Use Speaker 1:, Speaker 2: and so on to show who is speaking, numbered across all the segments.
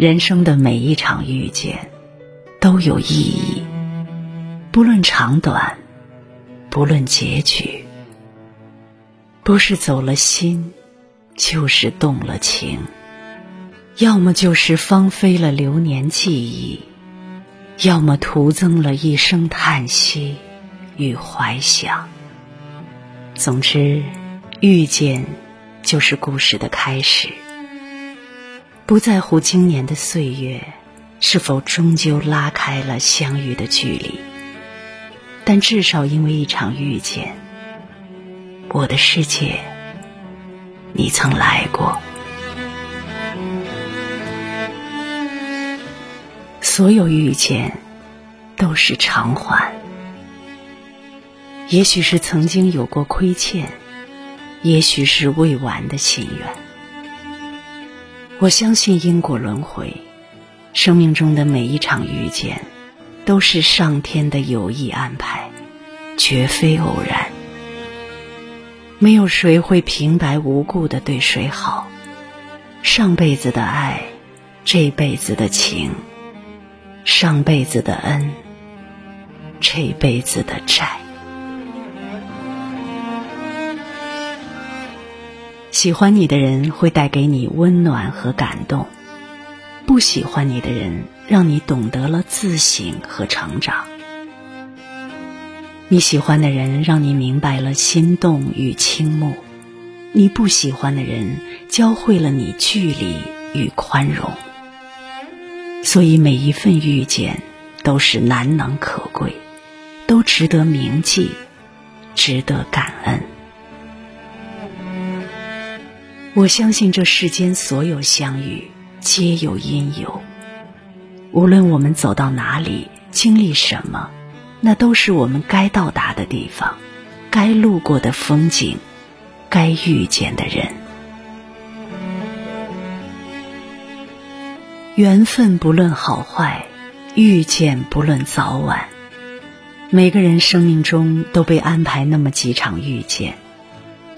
Speaker 1: 人生的每一场遇见都有意义，不论长短，不论结局，不是走了心，就是动了情，要么就是芳菲了流年记忆，要么徒增了一声叹息与怀想。总之，遇见就是故事的开始。不在乎今年的岁月是否终究拉开了相遇的距离，但至少因为一场遇见，我的世界你曾来过。所有遇见都是偿还，也许是曾经有过亏欠，也许是未完的心愿。我相信因果轮回，生命中的每一场遇见，都是上天的有意安排，绝非偶然。没有谁会平白无故的对谁好，上辈子的爱，这辈子的情，上辈子的恩，这辈子的债。喜欢你的人会带给你温暖和感动，不喜欢你的人让你懂得了自省和成长。你喜欢的人让你明白了心动与倾慕，你不喜欢的人教会了你距离与宽容。所以每一份遇见都是难能可贵，都值得铭记，值得感恩。我相信这世间所有相遇皆有因由。无论我们走到哪里，经历什么，那都是我们该到达的地方，该路过的风景，该遇见的人。缘分不论好坏，遇见不论早晚。每个人生命中都被安排那么几场遇见，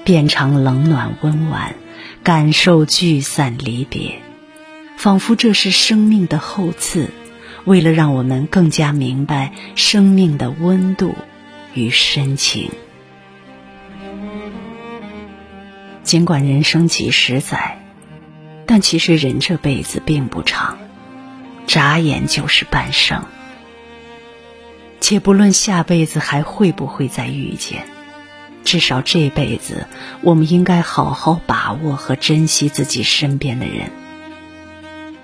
Speaker 1: 变成冷暖温婉。感受聚散离别，仿佛这是生命的厚赐，为了让我们更加明白生命的温度与深情。尽管人生几十载，但其实人这辈子并不长，眨眼就是半生。且不论下辈子还会不会再遇见。至少这辈子，我们应该好好把握和珍惜自己身边的人。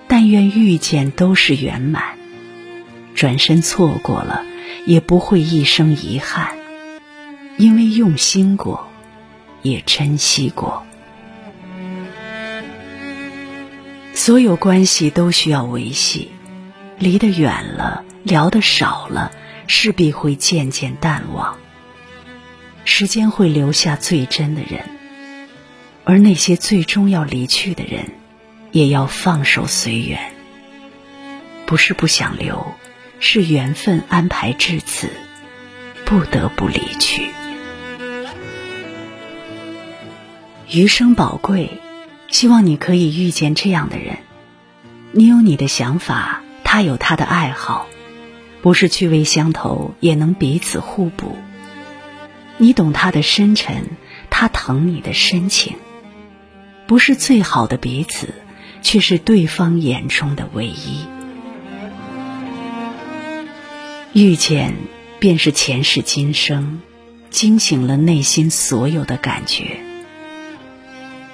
Speaker 1: 但愿遇见都是圆满，转身错过了，也不会一生遗憾，因为用心过，也珍惜过。所有关系都需要维系，离得远了，聊得少了，势必会渐渐淡忘。时间会留下最真的人，而那些最终要离去的人，也要放手随缘。不是不想留，是缘分安排至此，不得不离去。余生宝贵，希望你可以遇见这样的人。你有你的想法，他有他的爱好，不是趣味相投，也能彼此互补。你懂他的深沉，他疼你的深情，不是最好的彼此，却是对方眼中的唯一。遇见便是前世今生，惊醒了内心所有的感觉。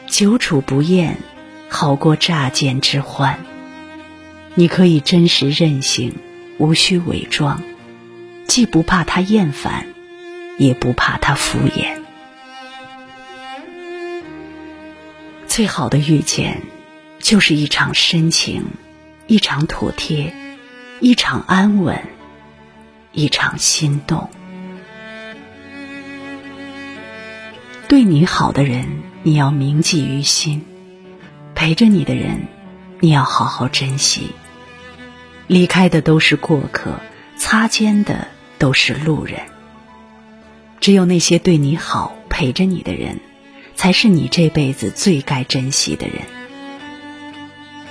Speaker 1: 久处不厌，好过乍见之欢。你可以真实任性，无需伪装，既不怕他厌烦。也不怕他敷衍。最好的遇见，就是一场深情，一场妥帖，一场安稳，一场心动。对你好的人，你要铭记于心；陪着你的人，你要好好珍惜。离开的都是过客，擦肩的都是路人。只有那些对你好、陪着你的人，才是你这辈子最该珍惜的人。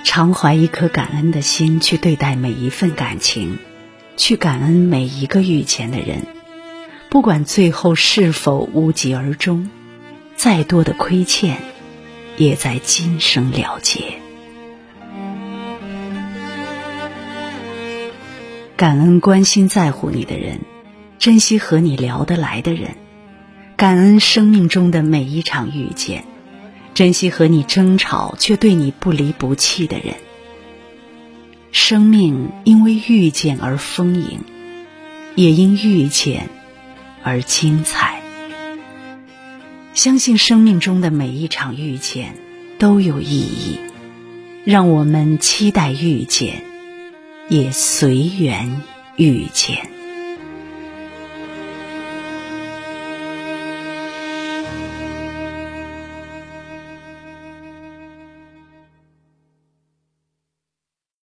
Speaker 1: 常怀一颗感恩的心去对待每一份感情，去感恩每一个遇见的人，不管最后是否无疾而终，再多的亏欠，也在今生了结。感恩关心在乎你的人，珍惜和你聊得来的人，感恩生命中的每一场遇见。珍惜和你争吵却对你不离不弃的人。生命因为遇见而丰盈，也因遇见而精彩。相信生命中的每一场遇见都有意义，让我们期待遇见，也随缘遇见。